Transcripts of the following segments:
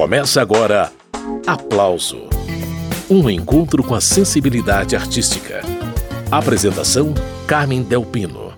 Começa agora Aplauso um encontro com a sensibilidade artística. Apresentação: Carmen Delpino.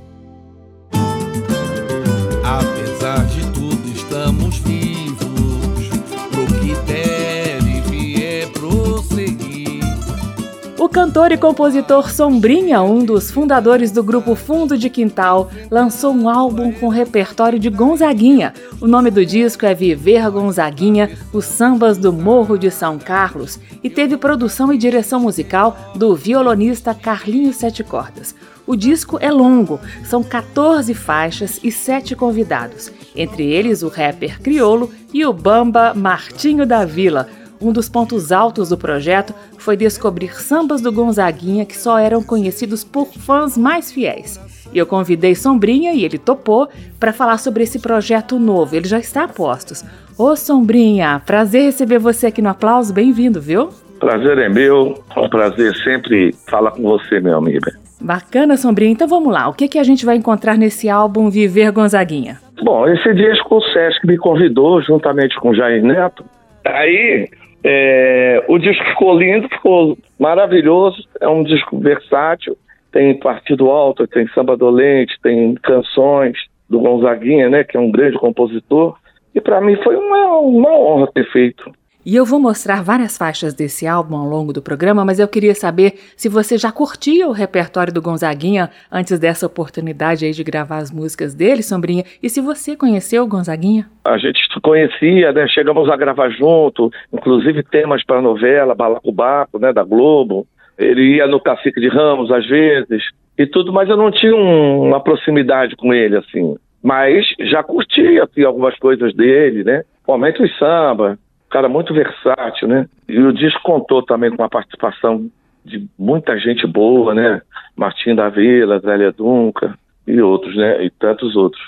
Cantor e compositor Sombrinha, um dos fundadores do grupo Fundo de Quintal, lançou um álbum com repertório de Gonzaguinha. O nome do disco é Viver Gonzaguinha, os sambas do Morro de São Carlos, e teve produção e direção musical do violonista Carlinhos Sete Cordas. O disco é longo, são 14 faixas e 7 convidados, entre eles o rapper Criolo e o bamba Martinho da Vila um dos pontos altos do projeto foi descobrir sambas do Gonzaguinha que só eram conhecidos por fãs mais fiéis. E eu convidei Sombrinha e ele topou para falar sobre esse projeto novo. Ele já está a postos. Ô Sombrinha, prazer receber você aqui no Aplauso. Bem-vindo, viu? Prazer é meu. É um prazer sempre falar com você, meu amigo. Bacana, Sombrinha. Então vamos lá. O que, que a gente vai encontrar nesse álbum Viver Gonzaguinha? Bom, esse disco o Sesc me convidou, juntamente com Jair Neto. Aí é, o disco ficou lindo, ficou maravilhoso, é um disco versátil, tem partido alto, tem samba dolente, tem canções do Gonzaguinha, né, que é um grande compositor, e para mim foi uma, uma honra ter feito. E eu vou mostrar várias faixas desse álbum ao longo do programa, mas eu queria saber se você já curtia o repertório do Gonzaguinha antes dessa oportunidade aí de gravar as músicas dele, Sombrinha, e se você conheceu o Gonzaguinha? A gente conhecia, né? Chegamos a gravar junto, inclusive temas para novela Balacobaco, né, da Globo. Ele ia no Cacique de Ramos às vezes e tudo, mas eu não tinha um, uma proximidade com ele assim. Mas já curtia assim, algumas coisas dele, né? Principalmente os samba, cara muito versátil, né? E o disco contou também com a participação de muita gente boa, né? Martim da Vila, Zélia Dunca e outros, né? E tantos outros.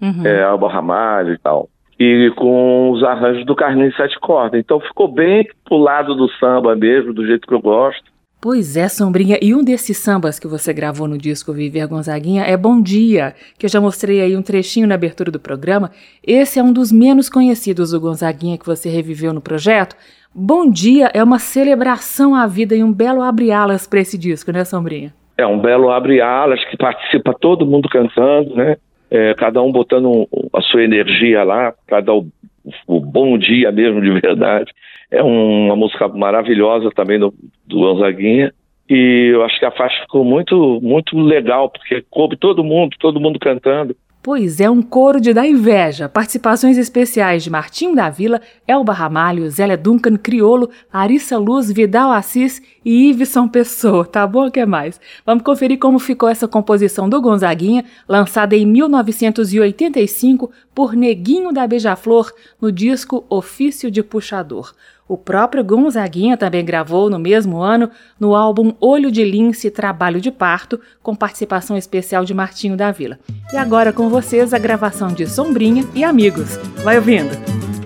Uhum. É, Alba Ramalho e tal. E com os arranjos do Carlinhos Sete Cordas. Então ficou bem pro lado do samba mesmo, do jeito que eu gosto. Pois é, Sombrinha. E um desses sambas que você gravou no disco Viver Gonzaguinha é Bom Dia, que eu já mostrei aí um trechinho na abertura do programa. Esse é um dos menos conhecidos do Gonzaguinha que você reviveu no projeto. Bom Dia é uma celebração à vida e um belo abre-alas para esse disco, né, Sombrinha? É um belo abre-alas que participa todo mundo cantando, né? É, cada um botando a sua energia lá, cada o, bom dia mesmo de verdade. É uma música maravilhosa também do, do Gonzaguinha. E eu acho que a faixa ficou muito, muito legal, porque coube todo mundo, todo mundo cantando. Pois é, um coro de dar inveja. Participações especiais de Martinho da Vila, Elba Ramalho, Zélia Duncan, Criolo, Larissa Luz, Vidal Assis e Iveson Pessoa. Tá bom? O que mais? Vamos conferir como ficou essa composição do Gonzaguinha, lançada em 1985 por Neguinho da Beija-Flor no disco Ofício de Puxador. O próprio Gonzaguinha também gravou no mesmo ano no álbum Olho de Lince Trabalho de Parto, com participação especial de Martinho da Vila. E agora com vocês a gravação de Sombrinha e Amigos. Vai ouvindo!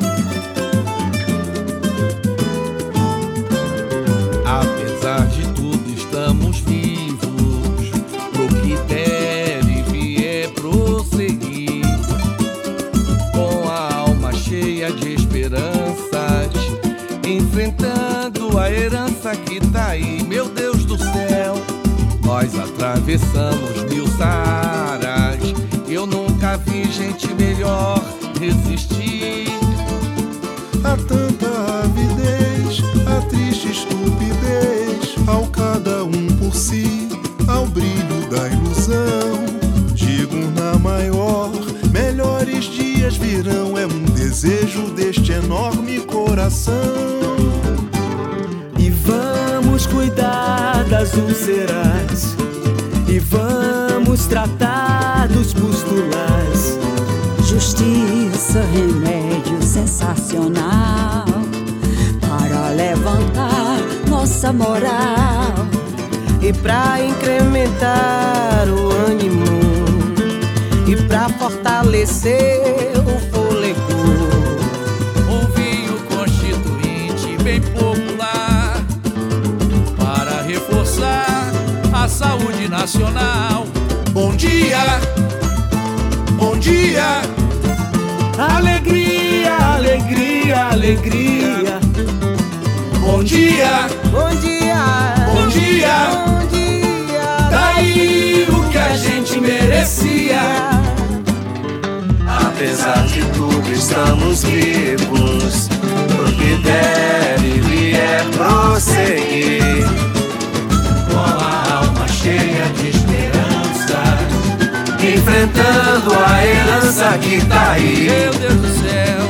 Enfrentando a herança que tá aí, meu Deus do céu. Nós atravessamos mil saras, eu nunca vi gente melhor resistir a tanta avidez, a triste estupidez, ao cada um por si, ao brilho da ilusão. Digo na maior, melhores dias virão, é um desejo deste enorme coração. Vamos cuidar das úlceras e vamos tratar dos pustulas. Justiça, remédio sensacional. Para levantar nossa moral. E para incrementar o ânimo. E para fortalecer nacional. Bom dia, bom dia. Alegria, alegria, alegria Bom dia, bom dia, bom dia, bom dia. Daí o que a gente merecia. Apesar de tudo, estamos vivos. O que deve vier prosseguir. Enfrentando a herança que tá aí. Meu Deus do céu,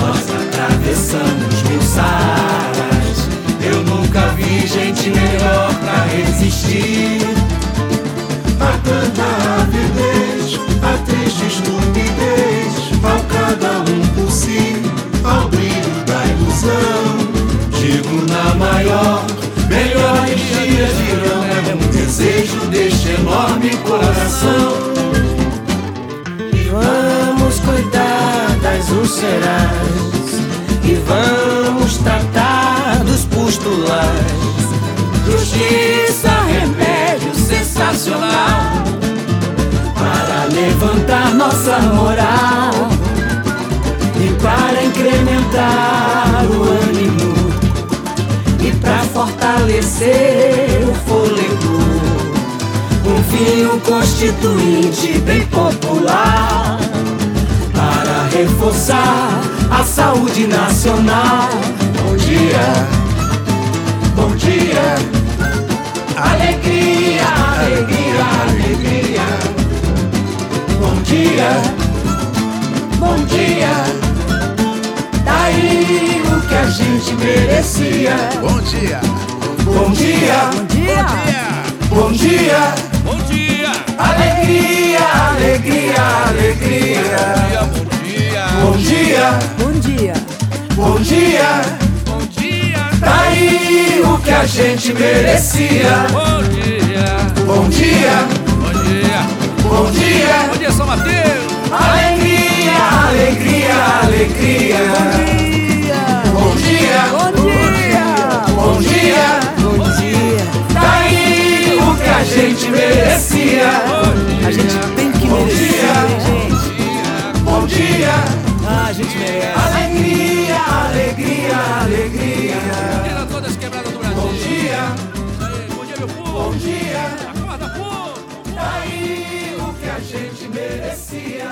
nós atravessamos mil saras. Eu nunca vi gente melhor pra resistir. A tanta avidez, a triste estupidez, ao cada um por si, ao brilho da ilusão. Digo na maior, melhor dias virão. É um desejo deste enorme coração. Úlceras e vamos tratar dos pustulas. Justiça, remédio sensacional. Para levantar nossa moral. E para incrementar o ânimo. E para fortalecer o fôlego. Um fio constituinte bem popular reforçar a saúde nacional. Bom dia, bom dia. Alegria, alegria, alegria. Bom dia, bom dia. Daí o que a gente merecia. bom dia, Bom dia, Bom dia, bom dia. bom dia, Alegria, alegria, alegria. Bom dia, Bom dia, bom dia. bom dia. dia, Daí o que a gente merecia. bom dia, Bom dia, bom dia, bom dia. bom dia, São Mateus. Alegria, alegria, alegria. Bom dia, Bom dia, bom dia. bom dia. Daí o que a gente merecia. A gente tem que Bom merecer, dia. gente. Bom dia, Ah, gente merece. alegria, alegria, alegria. Todas as quebradas do Brasil. Bom dia, Aí, Bom dia, meu povo. bom dia. Acorda, povo. Daí o que a gente merecia.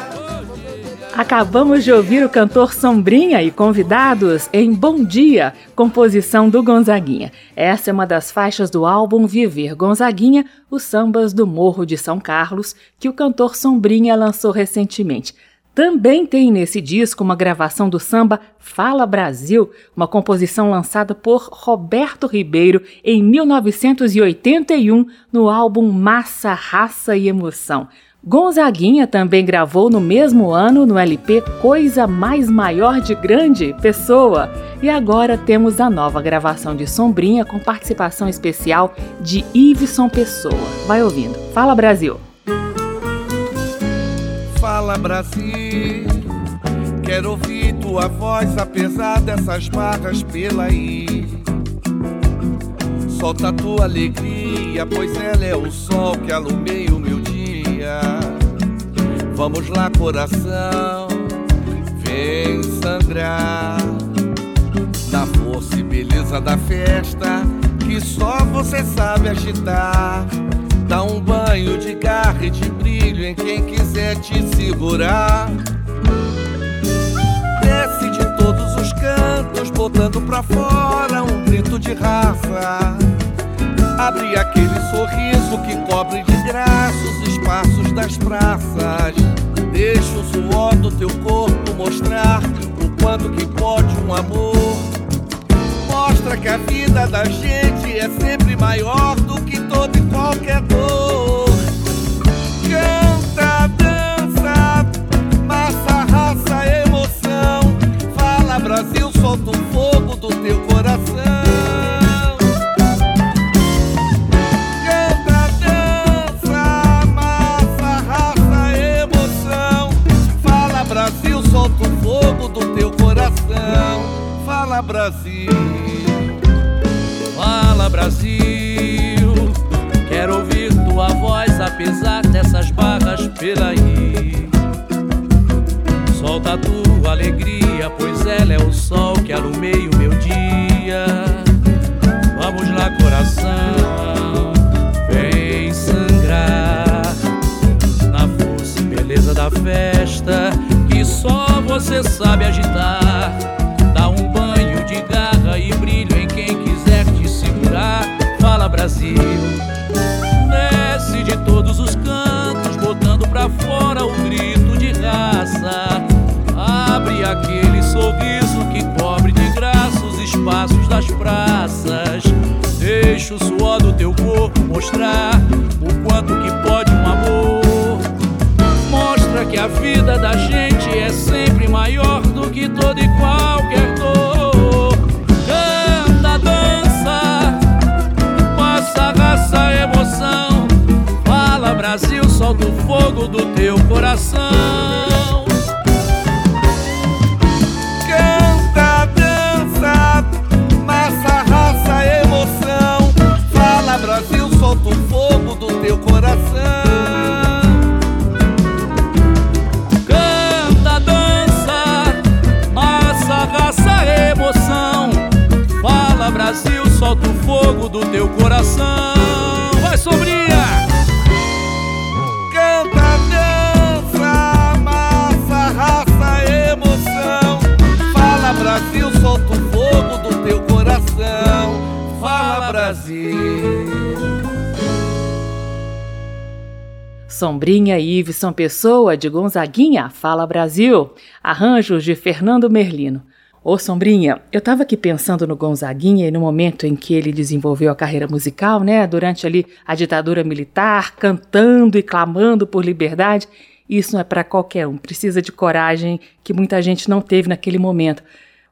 Acabamos de ouvir o cantor Sombrinha e convidados em Bom Dia, composição do Gonzaguinha. Essa é uma das faixas do álbum Viver Gonzaguinha, os sambas do Morro de São Carlos, que o cantor Sombrinha lançou recentemente. Também tem nesse disco uma gravação do samba Fala Brasil, uma composição lançada por Roberto Ribeiro em 1981 no álbum Massa, Raça e Emoção. Gonzaguinha também gravou no mesmo ano no LP Coisa Mais Maior de Grande Pessoa. E agora temos a nova gravação de Sombrinha com participação especial de Iveson Pessoa. Vai ouvindo. Fala Brasil! Fala Brasil, quero ouvir tua voz apesar dessas barras pela aí. Solta tua alegria, pois ela é o sol que alumeia o meu dia. Vamos lá, coração, vem sangrar na força e beleza da festa que só você sabe agitar. Dá um banho de garra e de brilho em quem quiser te segurar. Desce de todos os cantos, botando pra fora um grito de raça. Abre aquele sorriso que cobre de graça os espaços das praças. Deixa o suor do teu corpo mostrar o quanto que pode um amor. Mostra que a vida da gente é sempre maior do que toda e qualquer dor. Canta, dança, massa, raça, emoção. Fala Brasil, solta o Sombrinha e Iveson Pessoa de Gonzaguinha, Fala Brasil. Arranjos de Fernando Merlino. Ô Sombrinha, eu estava aqui pensando no Gonzaguinha e no momento em que ele desenvolveu a carreira musical, né? Durante ali a ditadura militar, cantando e clamando por liberdade. Isso não é para qualquer um, precisa de coragem que muita gente não teve naquele momento.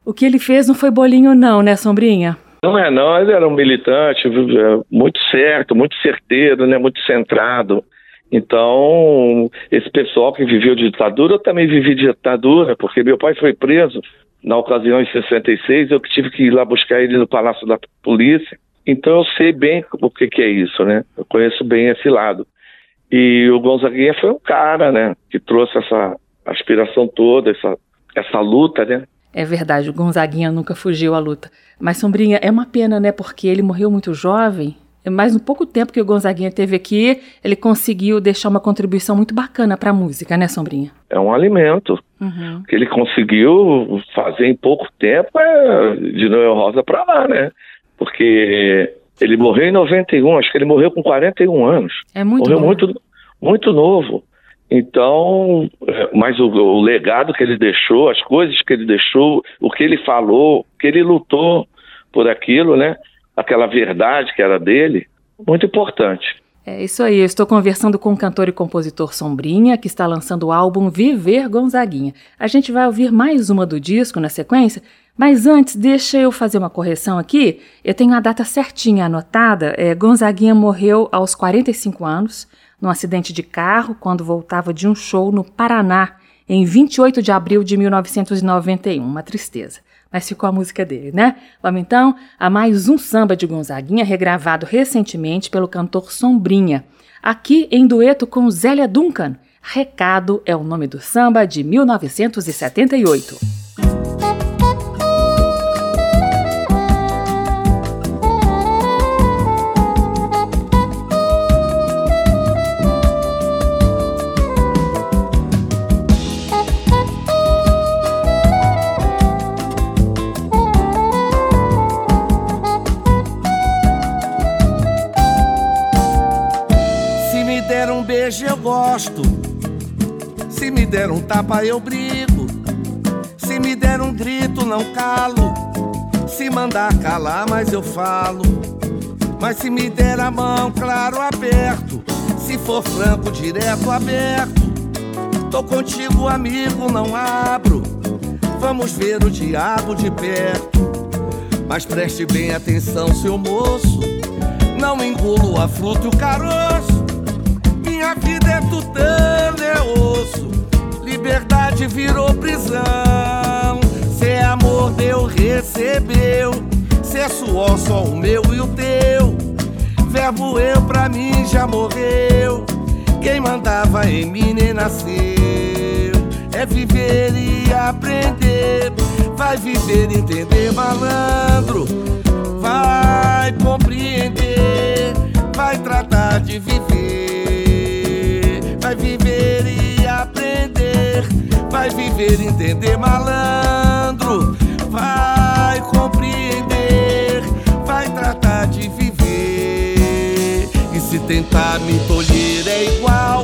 O que ele fez não foi bolinho, não, né, Sombrinha? Não é, não. Ele era um militante é, muito certo, muito certeiro, né? Muito centrado. Então, esse pessoal que viveu de ditadura, eu também vivi de ditadura, porque meu pai foi preso na ocasião, em 66, eu que tive que ir lá buscar ele no Palácio da Polícia. Então eu sei bem o que, que é isso, né? Eu conheço bem esse lado. E o Gonzaguinha foi um cara, né? Que trouxe essa aspiração toda, essa, essa luta, né? É verdade, o Gonzaguinha nunca fugiu à luta. Mas, Sombrinha, é uma pena, né? Porque ele morreu muito jovem mas no pouco tempo que o Gonzaguinha teve aqui, ele conseguiu deixar uma contribuição muito bacana para a música, né, Sombrinha? É um alimento uhum. que ele conseguiu fazer em pouco tempo é de Noel Rosa para lá, né? Porque ele morreu em 91, acho que ele morreu com 41 anos. É muito Morreu novo. muito, muito novo. Então, é, mas o, o legado que ele deixou, as coisas que ele deixou, o que ele falou, que ele lutou por aquilo, né? Aquela verdade que era dele, muito importante. É isso aí, eu estou conversando com o cantor e compositor Sombrinha, que está lançando o álbum Viver Gonzaguinha. A gente vai ouvir mais uma do disco na sequência, mas antes, deixa eu fazer uma correção aqui. Eu tenho a data certinha anotada. É, Gonzaguinha morreu aos 45 anos, num acidente de carro, quando voltava de um show no Paraná, em 28 de abril de 1991. Uma tristeza mas ficou a música dele, né? Vamos então a mais um samba de Gonzaguinha, regravado recentemente pelo cantor Sombrinha, aqui em dueto com Zélia Duncan. Recado é o nome do samba de 1978. Gosto. Se me der um tapa eu brigo. Se me der um grito não calo. Se mandar calar, mas eu falo. Mas se me der a mão, claro, aberto. Se for franco, direto, aberto. Tô contigo, amigo, não abro. Vamos ver o diabo de perto. Mas preste bem atenção, seu moço. Não engulo a fruta e o caroço. Vida é osso. Liberdade virou prisão. Se é amor, Deus recebeu. Se é suor, só o meu e o teu. Verbo eu pra mim já morreu. Quem mandava em mim nem nasceu. É viver e aprender. Vai viver entender, malandro. Vai compreender. Vai tratar de viver vai viver, entender malandro, vai compreender, vai tratar de viver. E se tentar me tolher é igual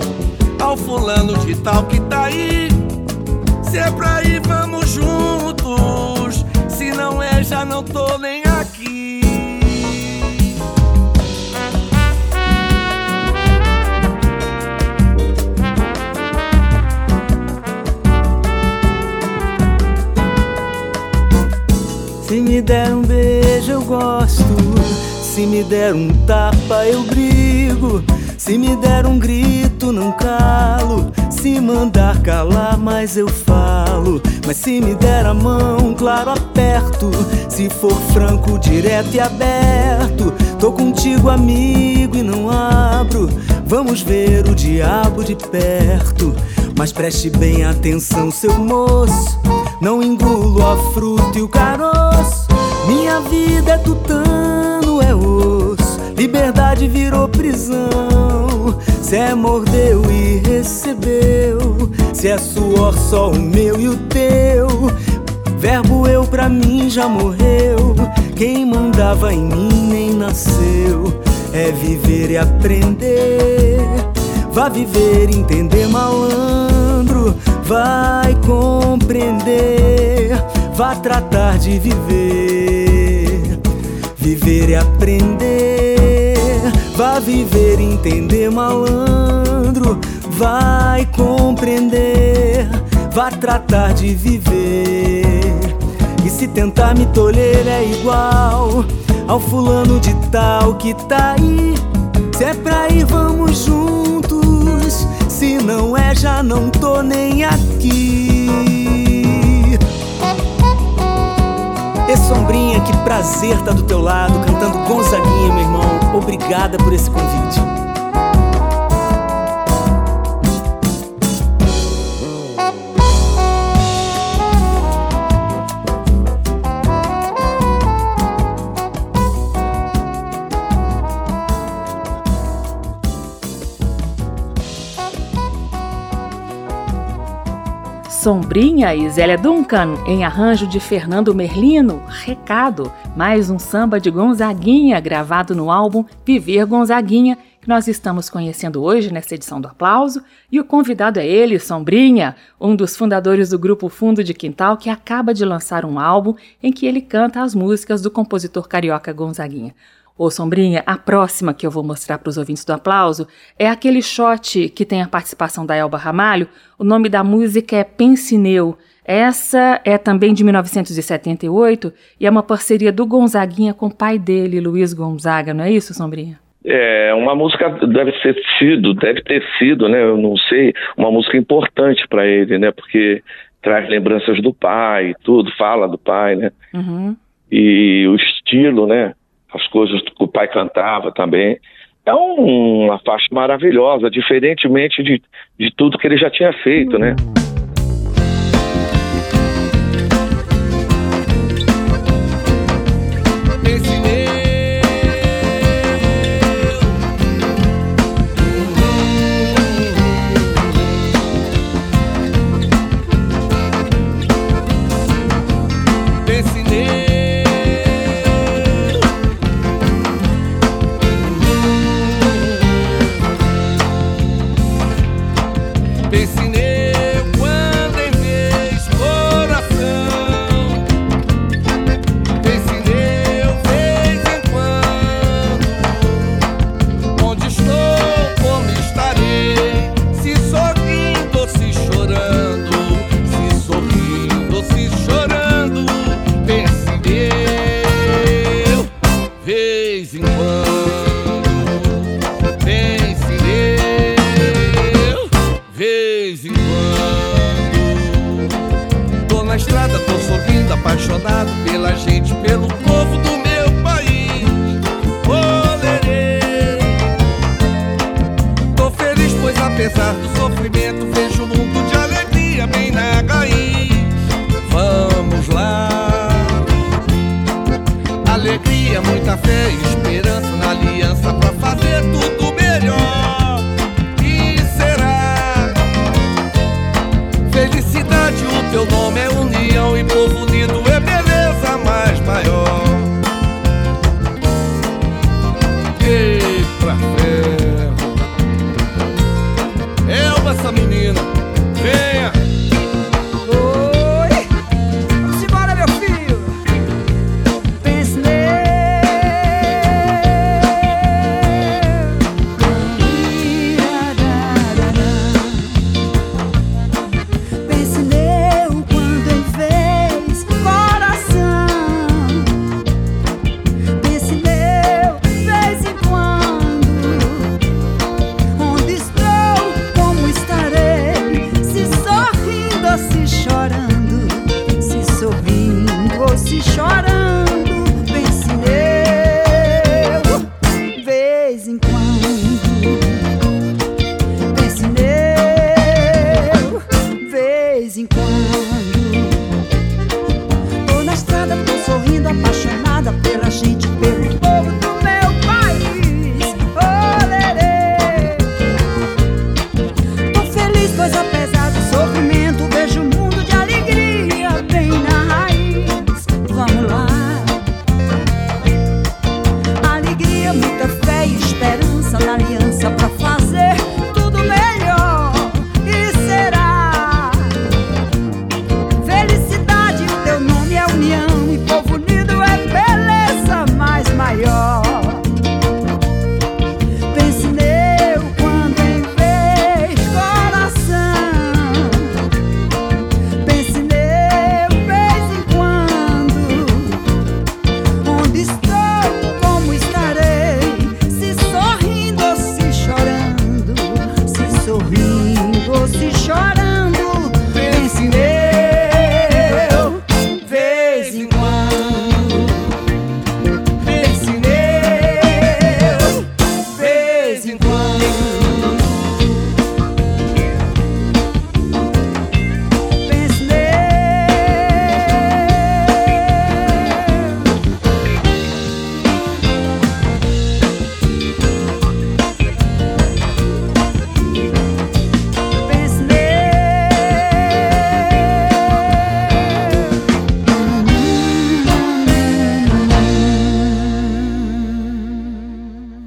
ao fulano de tal que tá aí. Se é pra ir, vamos juntos. Se não é, já não tô nem me der um beijo, eu gosto. Se me der um tapa, eu brigo. Se me der um grito, não calo. Se mandar calar, mas eu falo. Mas se me der a mão, claro, aperto. Se for franco, direto e aberto. Tô contigo, amigo, e não abro. Vamos ver o diabo de perto. Mas preste bem atenção, seu moço. Não engulo a fruta e o caroço. Minha vida é tutano, é osso. Liberdade virou prisão. Se é mordeu e recebeu. Se é suor só o meu e o teu. Verbo eu pra mim já morreu. Quem mandava em mim nem nasceu. É viver e aprender. Vá viver, entender malandro. Vai compreender. Vá tratar de viver. Viver e aprender. Vá viver, entender malandro. Vai compreender. Vá tratar de viver. E se tentar me tolher é igual ao fulano de tal que tá aí. Se é pra ir, vamos juntos. Se não é, já não tô nem aqui. E Sombrinha, que prazer tá do teu lado, cantando Gonzaguinha, meu irmão. Obrigada por esse convite. Sombrinha e Zélia Duncan, em arranjo de Fernando Merlino, Recado, mais um samba de Gonzaguinha, gravado no álbum Viver Gonzaguinha, que nós estamos conhecendo hoje nesta edição do Aplauso. E o convidado é ele, Sombrinha, um dos fundadores do grupo Fundo de Quintal, que acaba de lançar um álbum em que ele canta as músicas do compositor carioca Gonzaguinha. Ô Sombrinha, a próxima que eu vou mostrar para os ouvintes do aplauso é aquele shot que tem a participação da Elba Ramalho. O nome da música é Pensineu. Essa é também de 1978 e é uma parceria do Gonzaguinha com o pai dele, Luiz Gonzaga, não é isso, Sombrinha? É, uma música deve ter sido, deve ter sido, né? Eu não sei, uma música importante para ele, né? Porque traz lembranças do pai, tudo, fala do pai, né? Uhum. E o estilo, né? As coisas que o pai cantava também. É um, uma faixa maravilhosa, diferentemente de, de tudo que ele já tinha feito, né?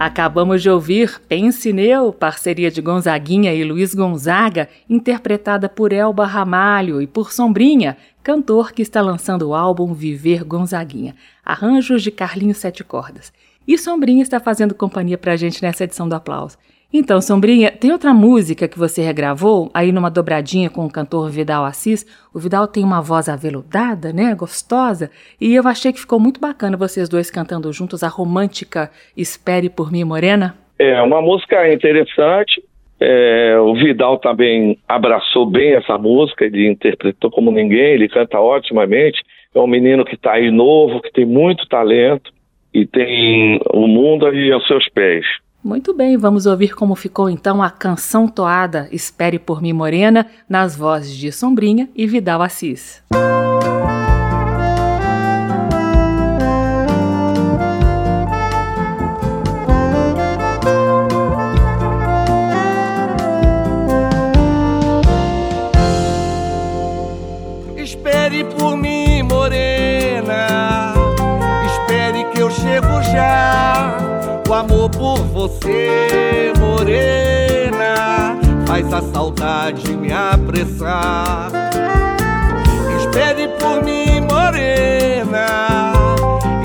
Acabamos de ouvir Pense Neu, parceria de Gonzaguinha e Luiz Gonzaga, interpretada por Elba Ramalho e por Sombrinha, cantor que está lançando o álbum Viver Gonzaguinha. Arranjos de Carlinhos Sete Cordas. E Sombrinha está fazendo companhia pra gente nessa edição do Aplauso. Então, Sombrinha, tem outra música que você regravou aí numa dobradinha com o cantor Vidal Assis. O Vidal tem uma voz aveludada, né, gostosa, e eu achei que ficou muito bacana vocês dois cantando juntos a romântica Espere por mim, Morena. É uma música interessante. É, o Vidal também abraçou bem essa música, ele interpretou como ninguém, ele canta otimamente. É um menino que está aí novo, que tem muito talento e tem o mundo aí aos seus pés. Muito bem, vamos ouvir como ficou então a canção toada Espere por mim Morena, nas vozes de Sombrinha e Vidal Assis. Espere você, morena, faz a saudade me apressar. Espere por mim, morena,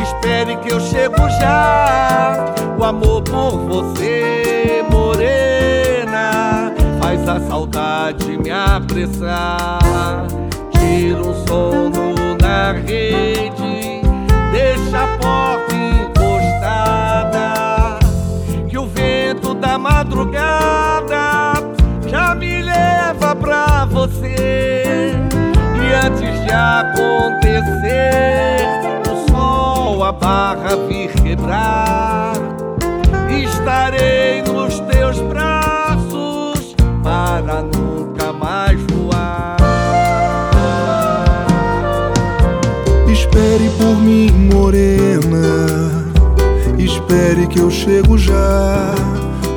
espere que eu chego já. O amor por você, morena, faz a saudade me apressar. Tira um sono na rede, madrugada já me leva pra você. E antes de acontecer, o sol a barra vir quebrar, estarei nos teus braços para nunca mais voar. Espere por mim, morena. Espere que eu chego já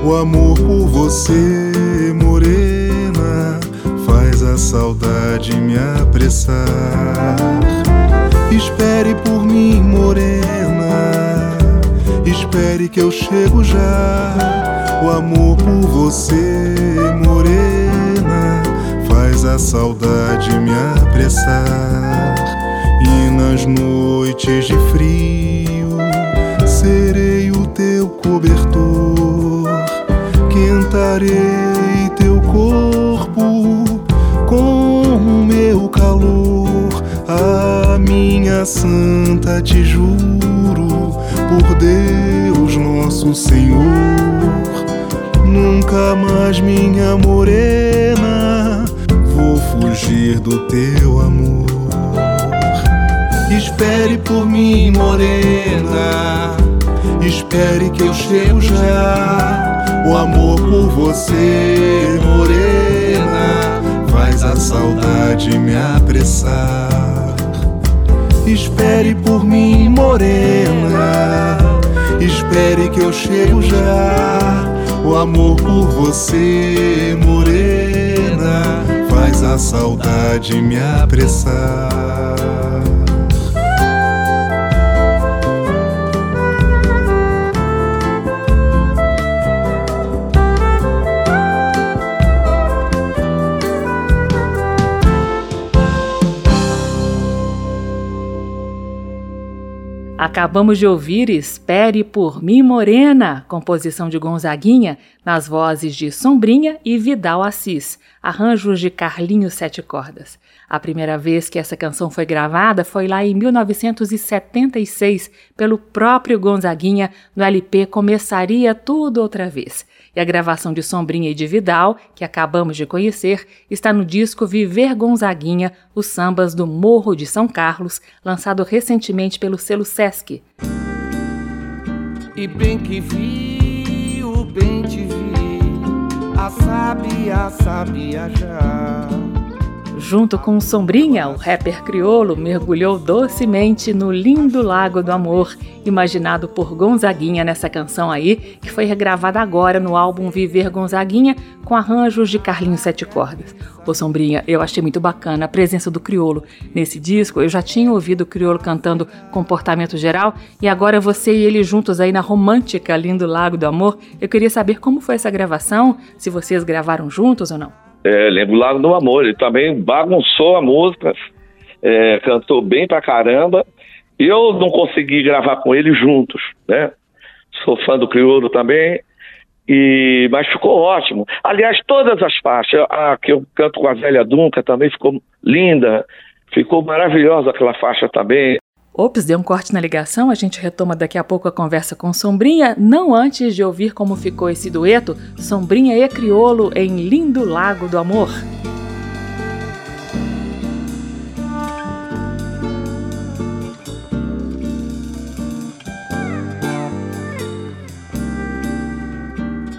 o amor por você, morena, faz a saudade me apressar. Espere por mim, morena, espere que eu chego já. O amor por você, morena, faz a saudade me apressar. E nas noites de frio, serei o teu cobertor esquentarei teu corpo com o meu calor. A minha santa te juro, por Deus nosso Senhor, nunca mais minha morena, vou fugir do teu amor. Espere por mim, morena. Espere que eu chego já. O amor por você, morena, faz a saudade me apressar. Espere por mim, morena. Espere que eu chego já. O amor por você, morena, faz a saudade me apressar. Acabamos de ouvir Espere por mim Morena, composição de Gonzaguinha, nas vozes de Sombrinha e Vidal Assis, arranjos de Carlinhos Sete Cordas. A primeira vez que essa canção foi gravada foi lá em 1976, pelo próprio Gonzaguinha, no LP Começaria Tudo Outra Vez. E a gravação de Sombrinha e de Vidal, que acabamos de conhecer, está no disco Viver Gonzaguinha, os sambas do Morro de São Carlos, lançado recentemente pelo selo Sesc. E bem que vi, o bem te vi, a sabia, sabia já. Junto com Sombrinha, o rapper criolo mergulhou docemente no lindo lago do amor, imaginado por Gonzaguinha nessa canção aí, que foi regravada agora no álbum Viver Gonzaguinha, com arranjos de Carlinhos Sete Cordas. Ô Sombrinha, eu achei muito bacana a presença do criolo nesse disco. Eu já tinha ouvido o criolo cantando Comportamento Geral e agora você e ele juntos aí na romântica Lindo Lago do Amor. Eu queria saber como foi essa gravação, se vocês gravaram juntos ou não. É, lembro Lago do Amor, ele também bagunçou a música, é, cantou bem pra caramba. Eu não consegui gravar com ele juntos, né? Sou fã do Crioulo também, e, mas ficou ótimo. Aliás, todas as faixas, a que eu canto com a velha Dunca também ficou linda, ficou maravilhosa aquela faixa também. Ops, deu um corte na ligação, a gente retoma daqui a pouco a conversa com Sombrinha, não antes de ouvir como ficou esse dueto, Sombrinha e Criolo em Lindo Lago do Amor.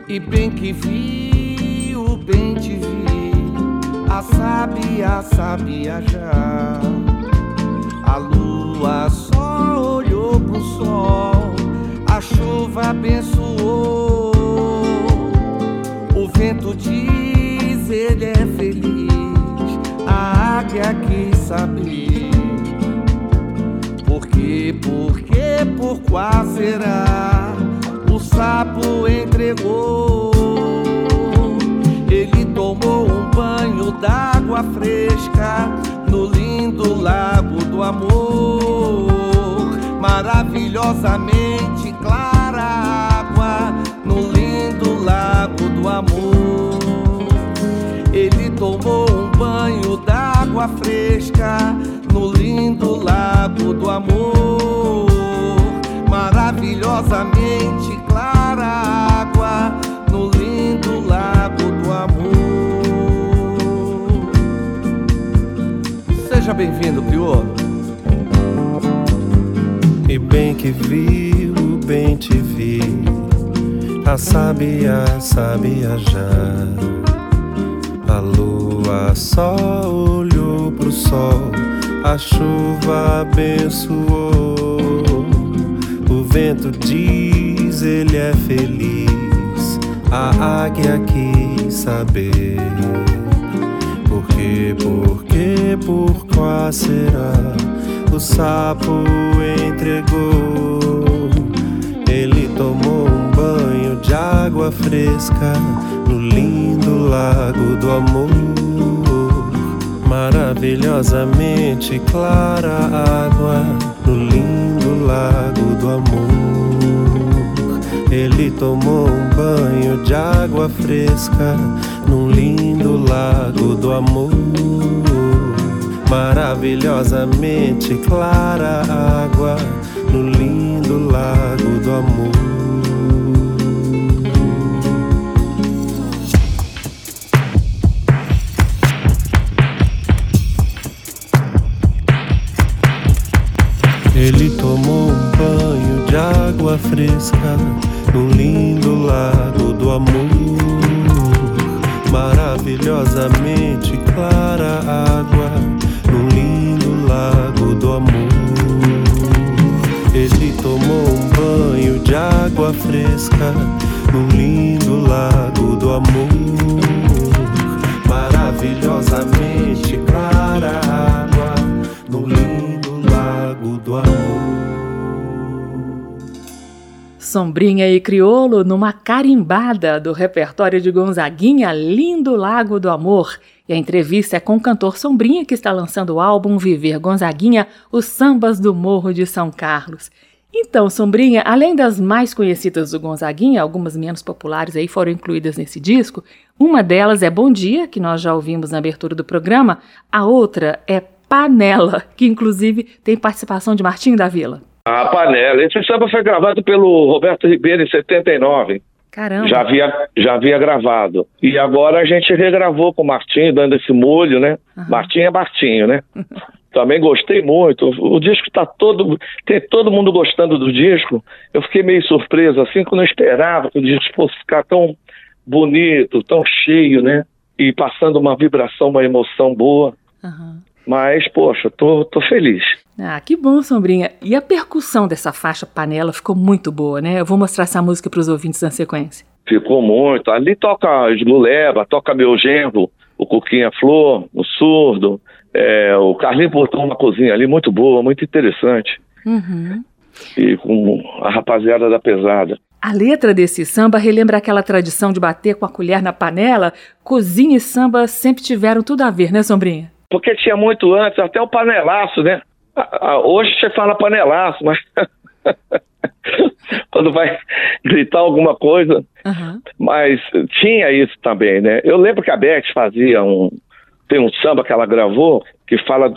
E bem que vi, o bem te vi, a sabia, sabia já. A lua só olhou pro sol, a chuva abençoou. O vento diz ele é feliz, a águia quis saber. Por que, por que, por qual será? O sapo entregou. Ele tomou um banho d'água fresca no lindo lago do amor, maravilhosamente clara água no lindo lago do amor. Ele tomou um banho d'água fresca no lindo lago do amor, maravilhosamente clara água Seja bem-vindo, Crioulo. E bem que vi, o bem te vi, a sabia, sabia já. A lua só olhou pro sol, a chuva abençoou. O vento diz, ele é feliz, a águia quis saber. Por que, por qual será? O sapo entregou. Ele tomou um banho de água fresca no lindo lago do amor. Maravilhosamente clara água no lindo lago do amor. Ele tomou um banho de água fresca num lindo lago do amor. Maravilhosamente clara água no lindo lago do amor. Ele tomou um banho de água fresca amor. Maravilhosamente clara água no lindo lago do amor. Sombrinha e Criolo numa carimbada do repertório de Gonzaguinha Lindo Lago do Amor. E a entrevista é com o cantor Sombrinha, que está lançando o álbum Viver Gonzaguinha, Os Sambas do Morro de São Carlos. Então, Sombrinha, além das mais conhecidas do Gonzaguinha, algumas menos populares aí foram incluídas nesse disco. Uma delas é Bom Dia, que nós já ouvimos na abertura do programa. A outra é Panela, que inclusive tem participação de Martinho da Vila. A Panela. Esse samba foi gravado pelo Roberto Ribeiro em 79. Caramba. Já havia, já havia gravado. E agora a gente regravou com o Martinho, dando esse molho, né? Uhum. Martinho é Martinho, né? Também gostei muito. O disco está todo. Tem todo mundo gostando do disco. Eu fiquei meio surpreso, assim, que eu não esperava que o disco fosse ficar tão bonito, tão cheio, né? E passando uma vibração, uma emoção boa. Uhum. Mas, poxa, tô, tô feliz. Ah, que bom, Sombrinha. E a percussão dessa faixa panela ficou muito boa, né? Eu vou mostrar essa música para os ouvintes na sequência. Ficou muito. Ali toca Esguleba, toca meu genro, o Coquinha Flor, o Surdo. É, o Carlinho botou uma cozinha ali muito boa, muito interessante. Uhum. E com a rapaziada da pesada. A letra desse samba relembra aquela tradição de bater com a colher na panela. Cozinha e samba sempre tiveram tudo a ver, né, Sombrinha? Porque tinha muito antes, até o panelaço, né? Hoje você fala panelaço, mas quando vai gritar alguma coisa. Uhum. Mas tinha isso também, né? Eu lembro que a Beth fazia um. Tem um samba que ela gravou que fala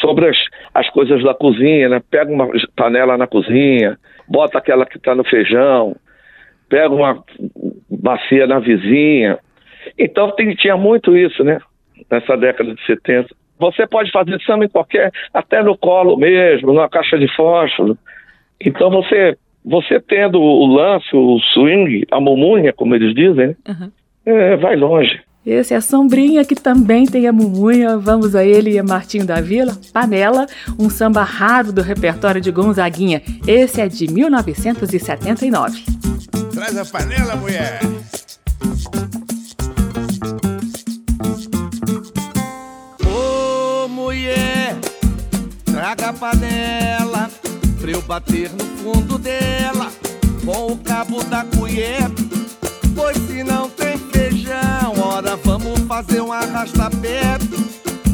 sobre as, as coisas da cozinha, né? Pega uma panela na cozinha, bota aquela que está no feijão, pega uma bacia na vizinha. Então tem, tinha muito isso, né? Nessa década de 70. Você pode fazer samba em qualquer, até no colo mesmo, numa caixa de fósforo. Então você, você tendo o lance, o swing, a mumunha, como eles dizem, uhum. é, vai longe. Esse é a Sombrinha, que também tem a mumunha. Vamos a ele e a Martinho da Vila. Panela, um samba raro do repertório de Gonzaguinha. Esse é de 1979. Traz a panela, mulher! Traga a panela pra eu bater no fundo dela com o cabo da colher. Pois se não tem feijão, ora vamos fazer um arrastapé.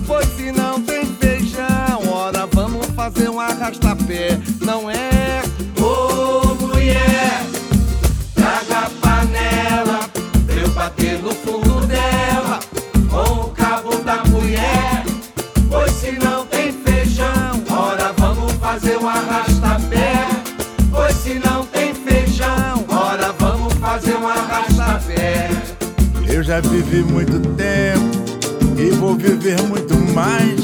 Pois se não tem feijão, ora vamos fazer um arrastapé. Não é? Já vivi muito tempo e vou viver muito mais.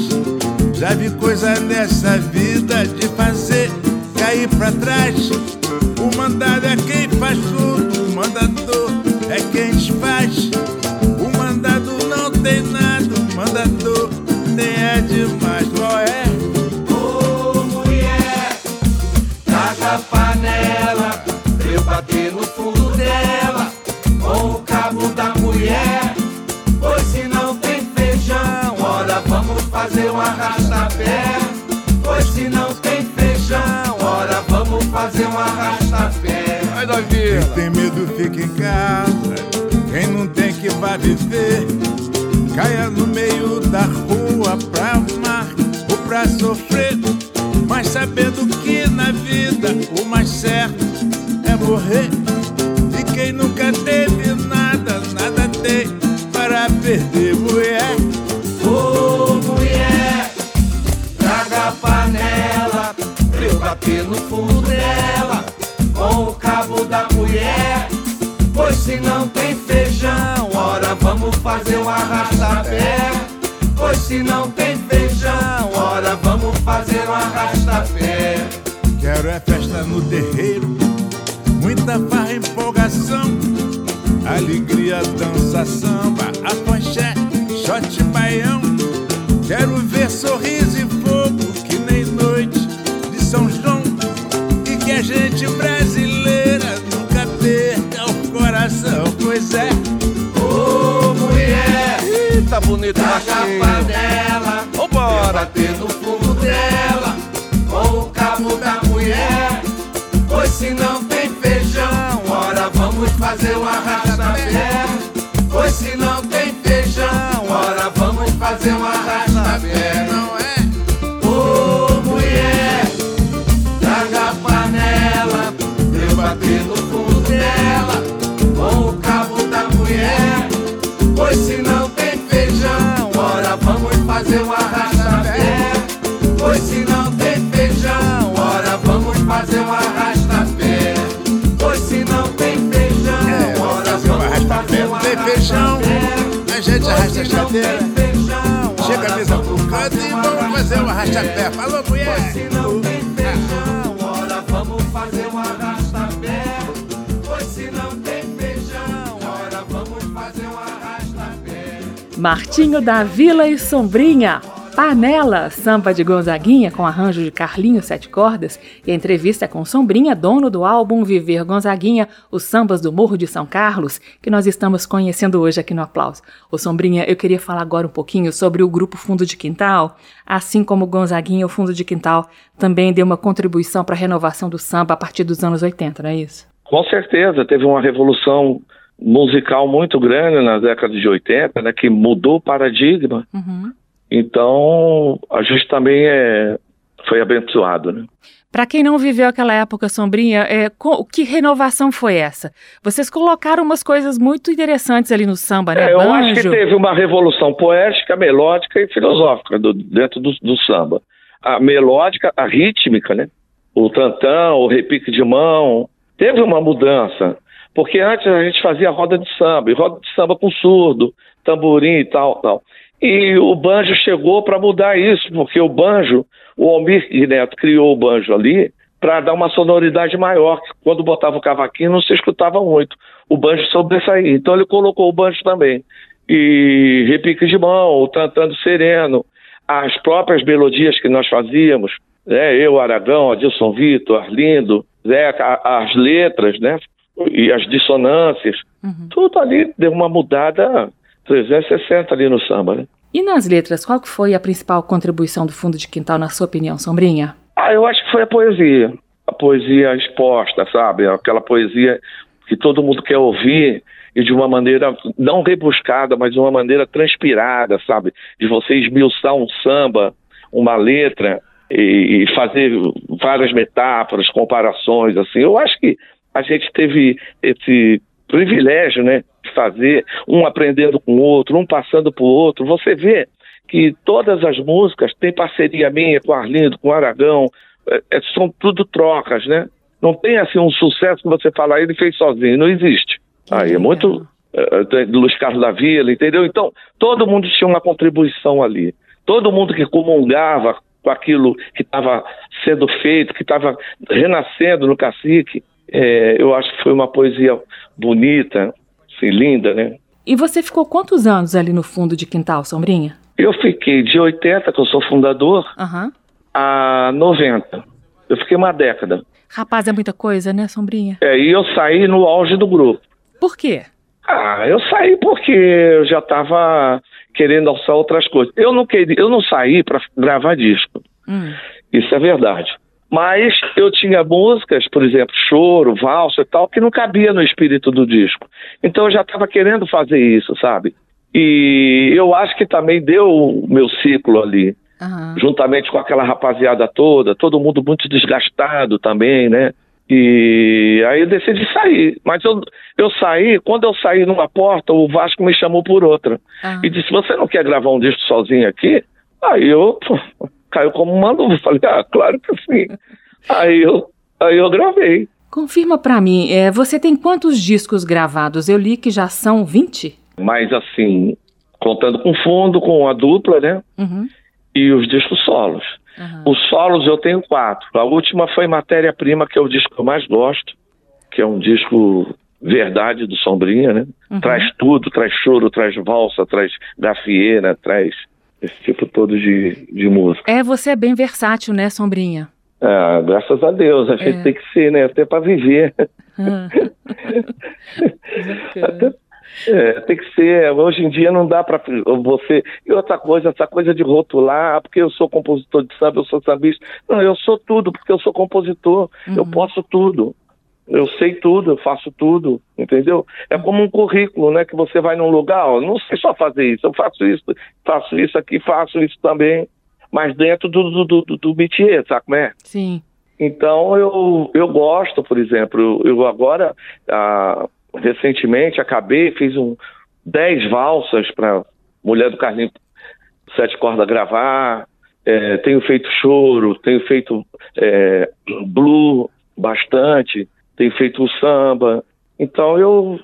Já vi coisa nessa vida de fazer cair pra trás. O mandado é quem faz tudo, arrastapé. Pois se não tem feijão, ora vamos fazer um arrastapé. Vai da Quem tem medo fica em casa. Quem não tem que vai viver. Caia no meio da rua pra amar ou pra sofrer. Mas sabendo que na vida o mais certo é morrer. E quem nunca teve fazer um arrastapé. Pois se não tem feijão, ora vamos fazer um arrastapé. festa no terreiro, muita farra, empolgação, alegria, dança, samba, tá bonito traga aqui. a panela, Vambora. bater no fundo dela, com o cabo da mulher. Pois se não tem feijão, ora vamos fazer um arrasta-pé. Fazer um arrasta-pé. Pois se não tem feijão, ora vamos fazer um arrasta-pé. Pois se não tem feijão, É, vamos ora fazer um vamos arrasta-pé. fazer um Não tem feijão, arrasta-pé. a gente arrasta a chadeira. Chega a mesa pro canto e vamos fazer um arrasta-pé. Falou, mulher? Martinho da Vila e Sombrinha. Panela, samba de Gonzaguinha com arranjo de Carlinhos Sete Cordas e a entrevista com Sombrinha, dono do álbum Viver Gonzaguinha, os sambas do Morro de São Carlos, que nós estamos conhecendo hoje aqui no Aplauso. Ô Sombrinha, eu queria falar agora um pouquinho sobre o grupo Fundo de Quintal. Assim como Gonzaguinha, o Fundo de Quintal também deu uma contribuição para a renovação do samba a partir dos anos 80, não é isso? Com certeza, teve uma revolução musical muito grande na década de 80, né, que mudou o paradigma. Uhum. Então, a gente também é, foi abençoado, né? Para quem não viveu aquela época sombrinha, é, co- que renovação foi essa? Vocês colocaram umas coisas muito interessantes ali no samba, né? É, eu acho que Banjo. teve uma revolução poética, melódica e filosófica do- dentro do, do samba. A melódica, a rítmica, né? O tantã, o repique de mão, teve uma mudança. Porque antes a gente fazia roda de samba, e roda de samba com surdo, tamborim e tal, tal. E o banjo chegou para mudar isso, porque o banjo, o Almir Neto criou o banjo ali para dar uma sonoridade maior. Quando botava o cavaquinho não se escutava muito. O banjo sobressaía. Então ele colocou o banjo também. E repique de mão, o tantando sereno, as próprias melodias que nós fazíamos, né? eu, Aragão, Adilson Vitor, Arlindo, a- as letras, né? E as dissonâncias, tudo ali deu uma mudada 360 ali no samba, né? E nas letras, qual que foi a principal contribuição do Fundo de Quintal, na sua opinião, Sombrinha? Ah, eu acho que foi a poesia. A poesia exposta, sabe? Aquela poesia que todo mundo quer ouvir e de uma maneira não rebuscada, mas de uma maneira transpirada, sabe? De você esmiuçar um samba, uma letra e, e fazer várias metáforas, comparações, assim. Eu acho que a gente teve esse privilégio, né? De fazer um aprendendo com o outro, um passando para o outro. Você vê que todas as músicas têm parceria minha com o Arlindo, com o Aragão, é, é, são tudo trocas, né? Não tem assim um sucesso que você fala, ele fez sozinho, não existe. Aí é muito é, tem Luiz Carlos da Vila, entendeu? Então, todo mundo tinha uma contribuição ali. Todo mundo que comungava com aquilo que estava sendo feito, que estava renascendo no cacique, é, eu acho que foi uma poesia bonita, assim, linda, né? E você ficou quantos anos ali no Fundo de Quintal, Sombrinha? Eu fiquei de 80, que eu sou fundador, Aham. a 90. Eu fiquei uma década. Rapaz, é muita coisa, né, Sombrinha? É, e eu saí no auge do grupo. Por quê? Ah, eu saí porque eu já estava querendo alçar outras coisas. Eu não queria, eu não saí para gravar disco. Hum. Isso é verdade. Mas eu tinha músicas, por exemplo, choro, valsa e tal, que não cabia no espírito do disco. Então eu já estava querendo fazer isso, sabe? E eu acho que também deu o meu ciclo ali, Aham. juntamente com aquela rapaziada toda, todo mundo muito desgastado também, né? E aí eu decidi sair. Mas eu, eu saí, quando eu saí numa porta, o Vasco me chamou por outra. Ah. E disse: Você não quer gravar um disco sozinho aqui? Aí eu caiu como uma luva. Falei: Ah, claro que sim. Aí eu, aí eu gravei. Confirma pra mim, é, você tem quantos discos gravados? Eu li que já são 20? Mas assim, contando com fundo, com a dupla, né? Uhum. E os discos solos. Uhum. Os solos eu tenho quatro. A última foi Matéria-Prima, que é o disco que eu mais gosto, que é um disco verdade do Sombrinha, né? Uhum. Traz tudo, traz choro, traz valsa, traz gafieira, traz esse tipo todo de, de música. É, você é bem versátil, né, Sombrinha? Ah, graças a Deus, a gente é. tem que ser, né? Até para viver. Ah. Até, é, tem que ser. Hoje em dia não dá para você. E outra coisa, essa coisa de rotular, ah, porque eu sou compositor de samba, eu sou sambista. Não, eu sou tudo, porque eu sou compositor. Uhum. Eu posso tudo. Eu sei tudo, eu faço tudo, entendeu? É como um currículo, né? Que você vai num lugar, ó, não sei só fazer isso, eu faço isso, faço isso aqui, faço isso também, mas dentro do, do, do, do métier, sabe como é? Sim. Então eu, eu gosto, por exemplo, eu agora, ah, recentemente, acabei, fiz um 10 valsas para Mulher do Carlinho Sete Cordas gravar, é, tenho feito choro, tenho feito é, blue bastante, tenho feito o samba. Então eu,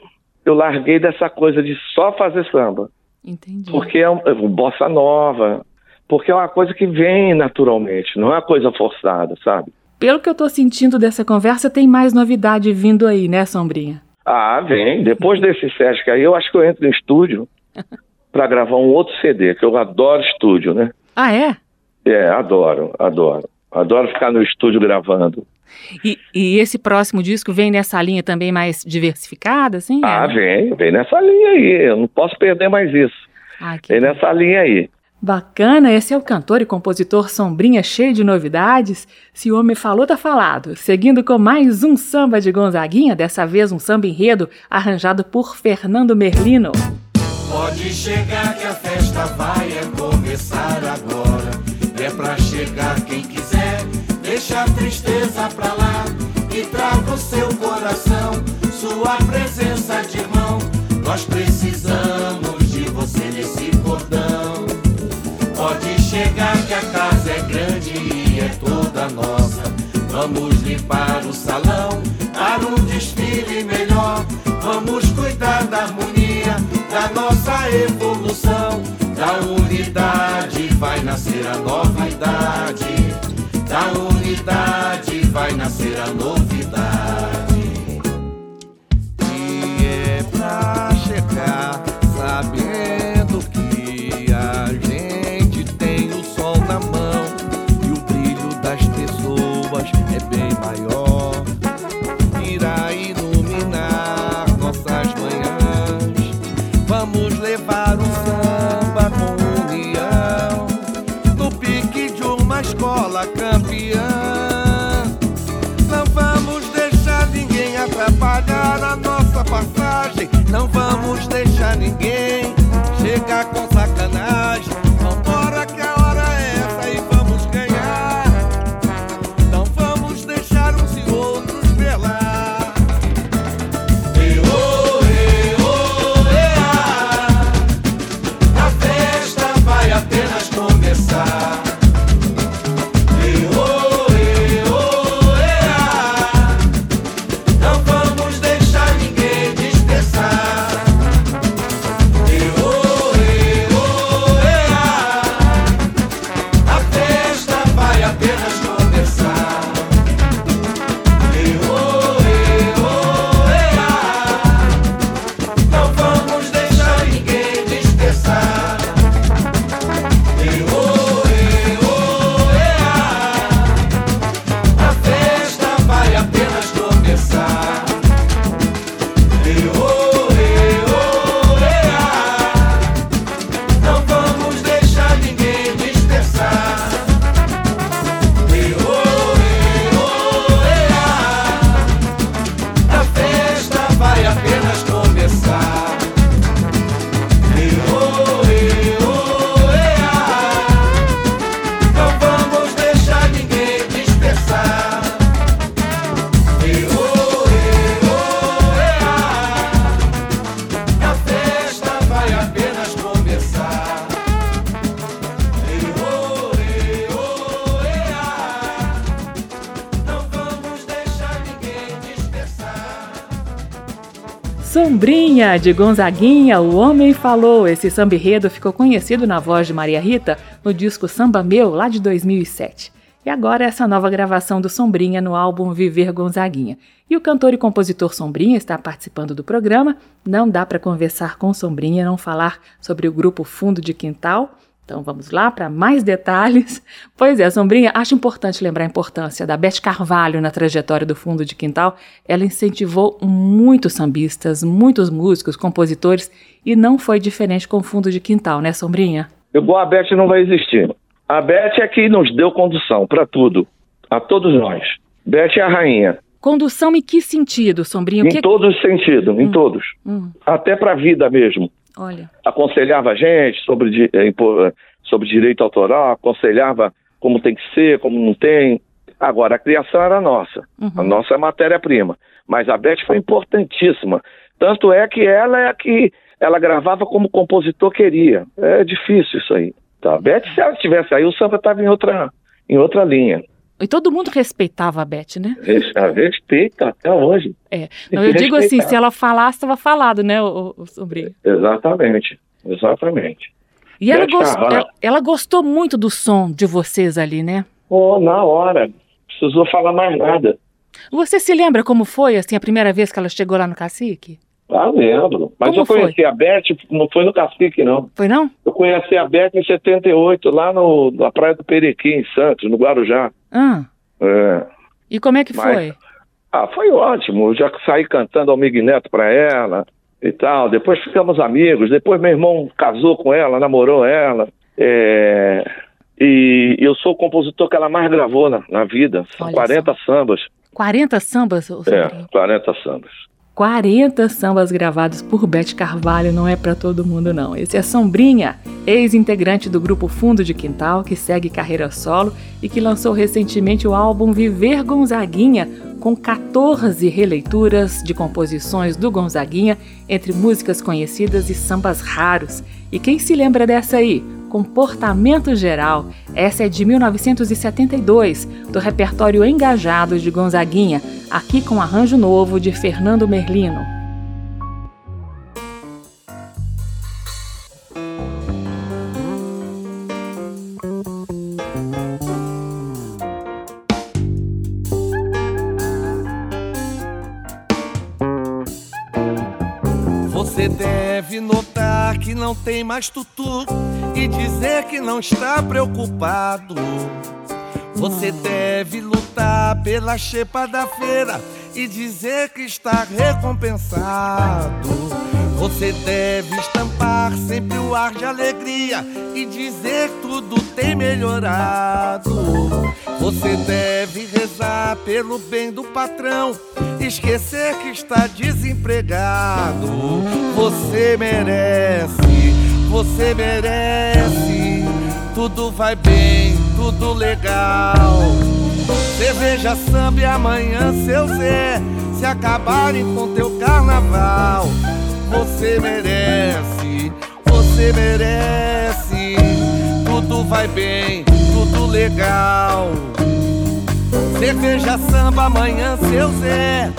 eu larguei dessa coisa de só fazer samba. Entendi. Porque é, um, é bossa nova, porque é uma coisa que vem naturalmente, não é uma coisa forçada, sabe? Pelo que eu tô sentindo dessa conversa, tem mais novidade vindo aí, né, Sombrinha? Ah, vem. Depois desse Sesc aí, eu acho que eu entro no estúdio para gravar um outro CD, que eu adoro estúdio, né? Ah, é? É, adoro, adoro. Adoro ficar no estúdio gravando. E, e, esse próximo disco vem nessa linha também mais diversificada, assim? Ah, é? vem, vem nessa linha aí. Eu não posso perder mais isso. Ah, vem nessa linha aí. Bacana, esse é o cantor e compositor Sombrinha cheio de novidades. Se o homem falou, tá falado. Seguindo com mais um samba de Gonzaguinha, dessa vez um samba enredo arranjado por Fernando Merlino. Pode chegar que a festa vai é começar agora. É pra chegar quem quiser, deixa a tristeza pra lá e traga o seu coração, sua presença de irmão. Nós precisamos de você nesse cordão. Pode chegar que a casa é grande e é toda nossa. Vamos limpar o salão para um desfile melhor. Vamos cuidar da harmonia, da nossa evolução. Da unidade vai nascer a nova idade. Da unidade vai nascer a novidade. E é pra chegar sabendo que a gente tem o sol na mão e o brilho das pessoas é bem maior. Deixar ninguém Sombrinha de Gonzaguinha, o homem falou. Esse samba ficou conhecido na voz de Maria Rita no disco Samba Meu, lá de 2007. E agora essa nova gravação do Sombrinha no álbum Viver Gonzaguinha. E o cantor e compositor Sombrinha está participando do programa. Não dá para conversar com Sombrinha não falar sobre o grupo Fundo de Quintal. Então vamos lá para mais detalhes. Pois é, Sombrinha, acho importante lembrar a importância da Beth Carvalho na trajetória do Fundo de Quintal. Ela incentivou muitos sambistas, muitos músicos, compositores e não foi diferente com o Fundo de Quintal, né, Sombrinha? Igual a Beth não vai existir. A Beth é que nos deu condução para tudo, a todos nós. Beth é a rainha. Condução em que sentido, Sombrinha? em que... todos os sentidos, em todos. Hum, Até para a vida mesmo. Olha. aconselhava a gente sobre, eh, eh, sobre direito autoral, aconselhava como tem que ser, como não tem. Agora, a criação era nossa, a nossa matéria-prima. Mas a Beth foi importantíssima. Tanto é que ela é a que ela gravava como o compositor queria. É difícil isso aí. Tá? A Beth, se ela tivesse aí, o samba estava em outra, em outra linha. E todo mundo respeitava a Beth, né? A respeita até hoje. É. Não, eu digo assim, se ela falasse, estava falado, né, o, o Sombrinha? Exatamente, exatamente. E ela, Beth gos- Carvalho. ela, ela gostou muito do som de vocês ali, né? Oh, na hora, precisou falar mais nada. Você se lembra como foi, assim, a primeira vez que ela chegou lá no Cacique? Ah, lembro. Mas Como eu conheci a Beth, não foi no Cacique, não. Foi não? Eu conheci a Beth em 78, lá no, na Praia do Perequim, em Santos, no Guarujá. Ah, É. e como é que Mas- foi? Ah, foi ótimo. Eu já saí cantando Almig Neto pra ela e tal. Depois ficamos amigos. Depois meu irmão casou com ela, namorou ela. É, E eu sou o compositor que ela mais gravou na, na vida. São Olha 40 sambas. 40 sambas? É, 40 sambas. 40 sambas gravados por Beth Carvalho não é pra todo mundo não. Esse é Sombrinha, ex-integrante do grupo Fundo de Quintal, que segue carreira solo e que lançou recentemente o álbum Viver Gonzaguinha, com 14 releituras de composições do Gonzaguinha, entre músicas conhecidas e sambas raros. E quem se lembra dessa aí? Comportamento Geral. Essa é de 1972, do repertório Engajado de Gonzaguinha, aqui com arranjo novo de Fernando Merlino. Tem mais tutu e dizer que não está preocupado. Você deve lutar pela xepa da feira e dizer que está recompensado. Você deve estampar sempre o ar de alegria e dizer tudo tem melhorado. Você deve rezar pelo bem do patrão, esquecer que está desempregado. Você merece, você merece. Tudo vai bem, tudo legal. Cerveja, samba e amanhã seu Zé se acabarem com teu carnaval. Você merece, você merece. Tudo vai bem, tudo legal. Cerveja, samba, amanhã seu Zé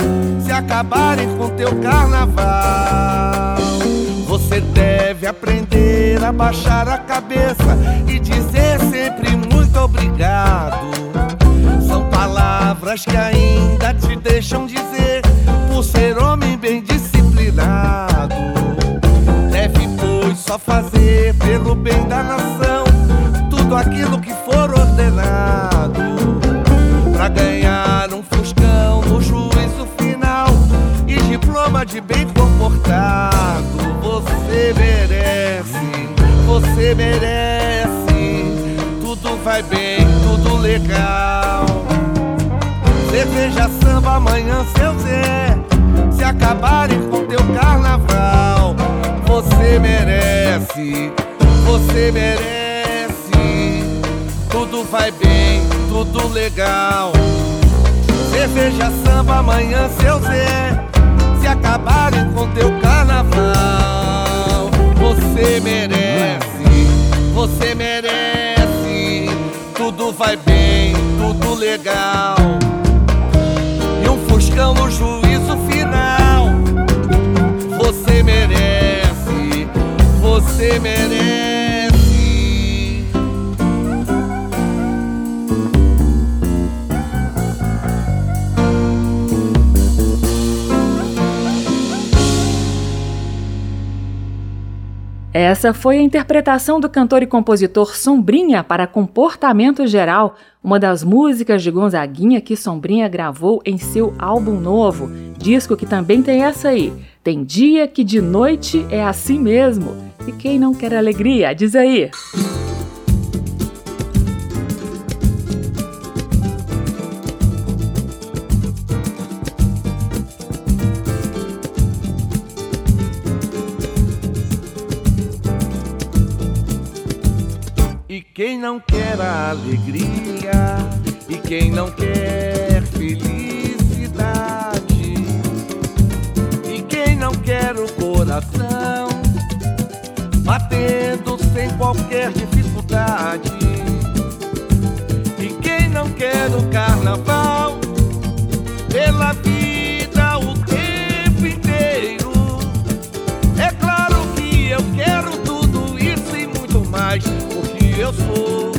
Se acabarem com teu carnaval Você deve aprender a baixar a cabeça E dizer sempre muito obrigado São palavras que ainda te deixam dizer Por ser homem bem pois, só fazer pelo bem da nação. Tudo aquilo que for ordenado Pra ganhar um fuscão no juízo final. E diploma de bem comportado Você merece, você merece. Tudo vai bem, tudo legal. Cerveja, samba, amanhã seu Zé. Se acabarem com teu carnaval Você merece, você merece. Tudo vai bem, tudo legal. Cerveja, samba, amanhã seu Zé. Se acabarem com teu carnaval Você merece, você merece. Tudo vai bem, tudo legal. E um fuscão no juízo você merece. Essa foi a interpretação do cantor e compositor Sombrinha para Comportamento Geral, uma das músicas de Gonzaguinha que Sombrinha gravou em seu álbum novo, disco que também tem essa aí. Tem dia que de noite é assim mesmo. E quem não quer alegria, diz aí. Quem não quer alegria? E quem não quer felicidade? E quem não quer o coração batendo sem qualquer dificuldade. E quem não quer o carnaval? Pela vida o tempo inteiro. É claro que eu quero tudo isso e muito mais eu sou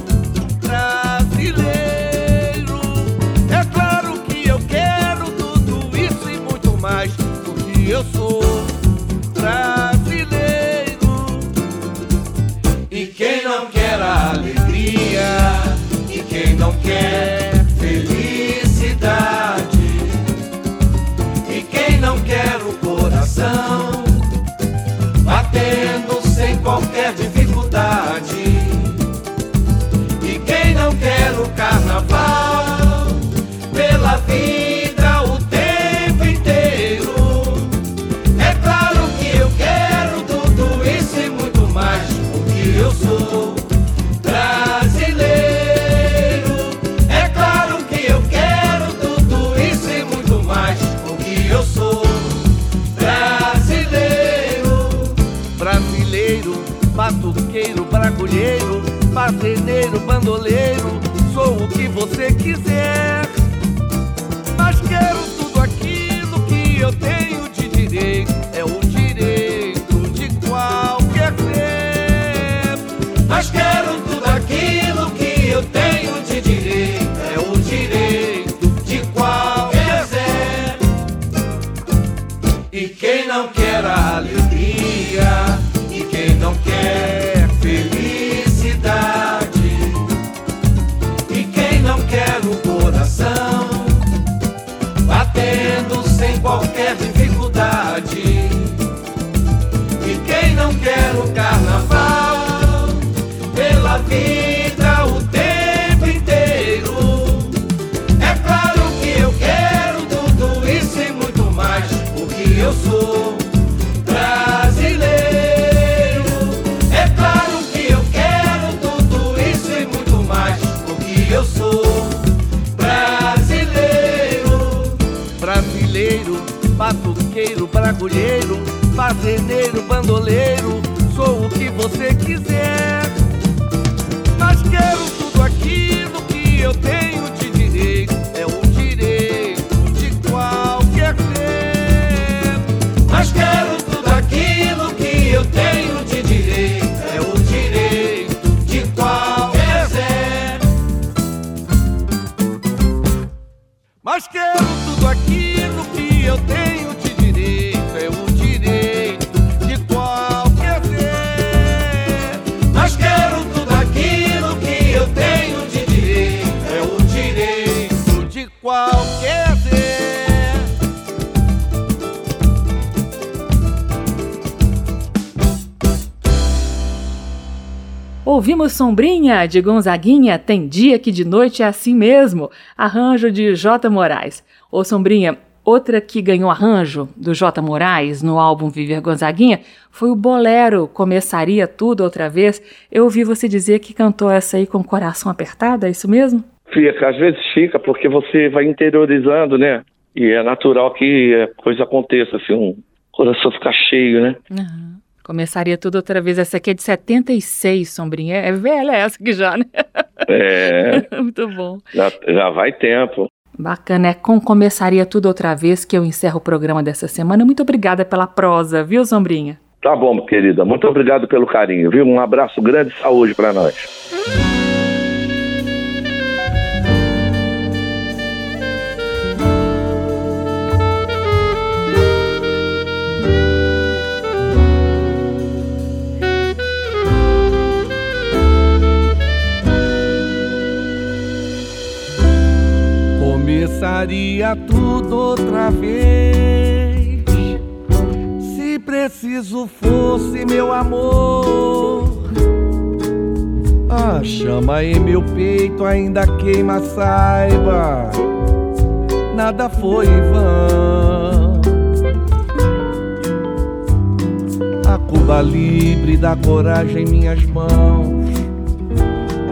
bandoleiro sou o que você quiser. Bragulheiro, fazendeiro, bandoleiro, sou o que você quiser. Mas quero tudo aquilo que eu tenho Ouvimos Sombrinha de Gonzaguinha, Tem Dia que de Noite é Assim Mesmo, arranjo de J. Moraes. Ô Sombrinha, outra que ganhou arranjo do J. Moraes no álbum Viver Gonzaguinha foi o Bolero Começaria Tudo Outra Vez. Eu ouvi você dizer que cantou essa aí com o coração apertado, é isso mesmo? Fica, às vezes fica, porque você vai interiorizando, né? E é natural que a coisa aconteça, assim, um coração ficar cheio, né? Uhum. Começaria tudo outra vez. Essa aqui é de 76, Sombrinha. É velha essa aqui já, né? É. Muito bom. Já, já vai tempo. Bacana, é com Começaria Tudo Outra Vez que eu encerro o programa dessa semana. Muito obrigada pela prosa, viu, Sombrinha? Tá bom, querida. Muito obrigado pelo carinho, viu? Um abraço grande e saúde para nós. Cantaria tudo outra vez. Se preciso fosse meu amor. A chama em meu peito ainda queima, saiba. Nada foi vão. A Cuba livre da coragem em minhas mãos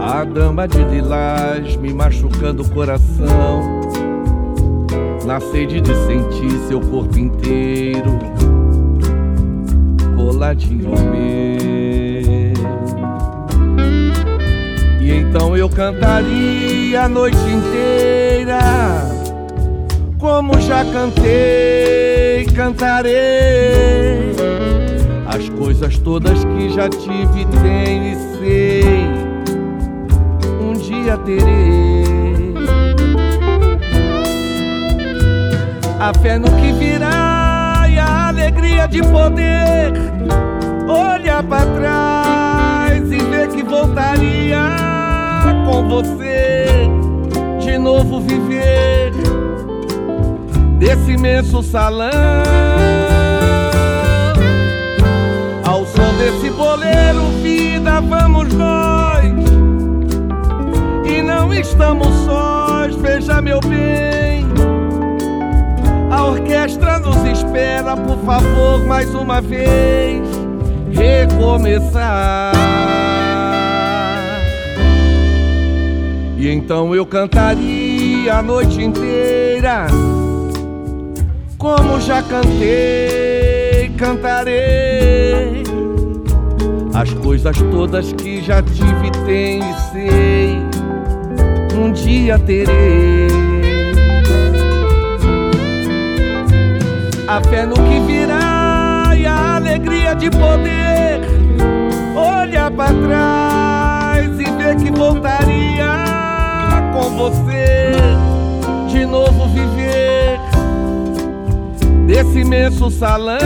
a dama de lilás me machucando o coração. Na sede de sentir seu corpo inteiro coladinho meu. E então eu cantaria a noite inteira, como já cantei, cantarei. As coisas todas que já tive, tenho e sei dia terei. A fé no que virá e a alegria de poder olhar para trás e ver que voltaria com você de novo viver desse imenso salão. Ao som desse boleiro, vida, vamos nós não estamos sós, veja meu bem. A orquestra nos espera, por favor, mais uma vez, recomeçar. E então eu cantaria a noite inteira, como já cantei, cantarei. As coisas todas que já tive, tenho e sei um dia terei. A fé no que virá e a alegria de poder olhar para trás e ver que voltaria com você de novo viver desse imenso salão.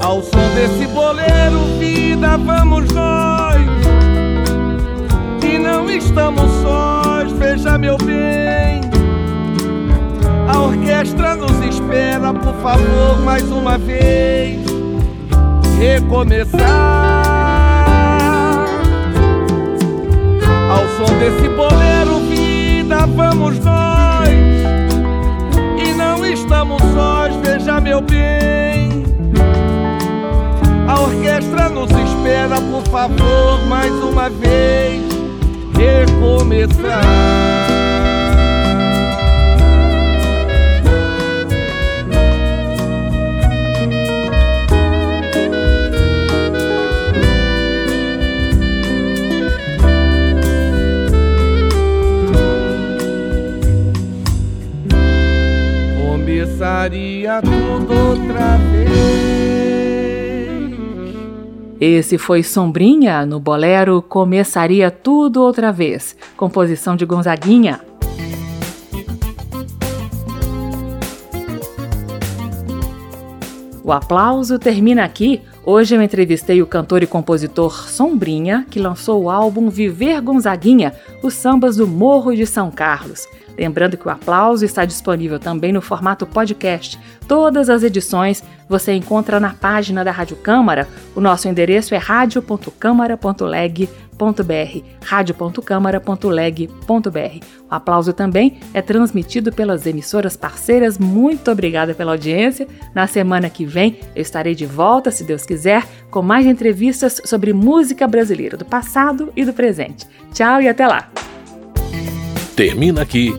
Ao som desse boleiro, vida, vamos nós não estamos sós, veja meu bem. Orquestra nos espera, por favor, mais uma vez, recomeçar. Ao som desse boleiro, vida, vamos nós. E não estamos sós, veja meu bem. A orquestra nos espera, por favor, mais uma vez recomeçar. Esse foi Sombrinha no bolero Começaria Tudo Outra Vez, composição de Gonzaguinha. O aplauso termina aqui. Hoje eu entrevistei o cantor e compositor Sombrinha, que lançou o álbum Viver Gonzaguinha, os sambas do Morro de São Carlos. Lembrando que o aplauso está disponível também no formato podcast. Todas as edições você encontra na página da Rádio Câmara. O nosso endereço é radio.câmara.leg.br, radio.câmara.leg.br. O aplauso também é transmitido pelas emissoras parceiras. Muito obrigada pela audiência. Na semana que vem eu estarei de volta, se Deus quiser, com mais entrevistas sobre música brasileira do passado e do presente. Tchau e até lá! Termina aqui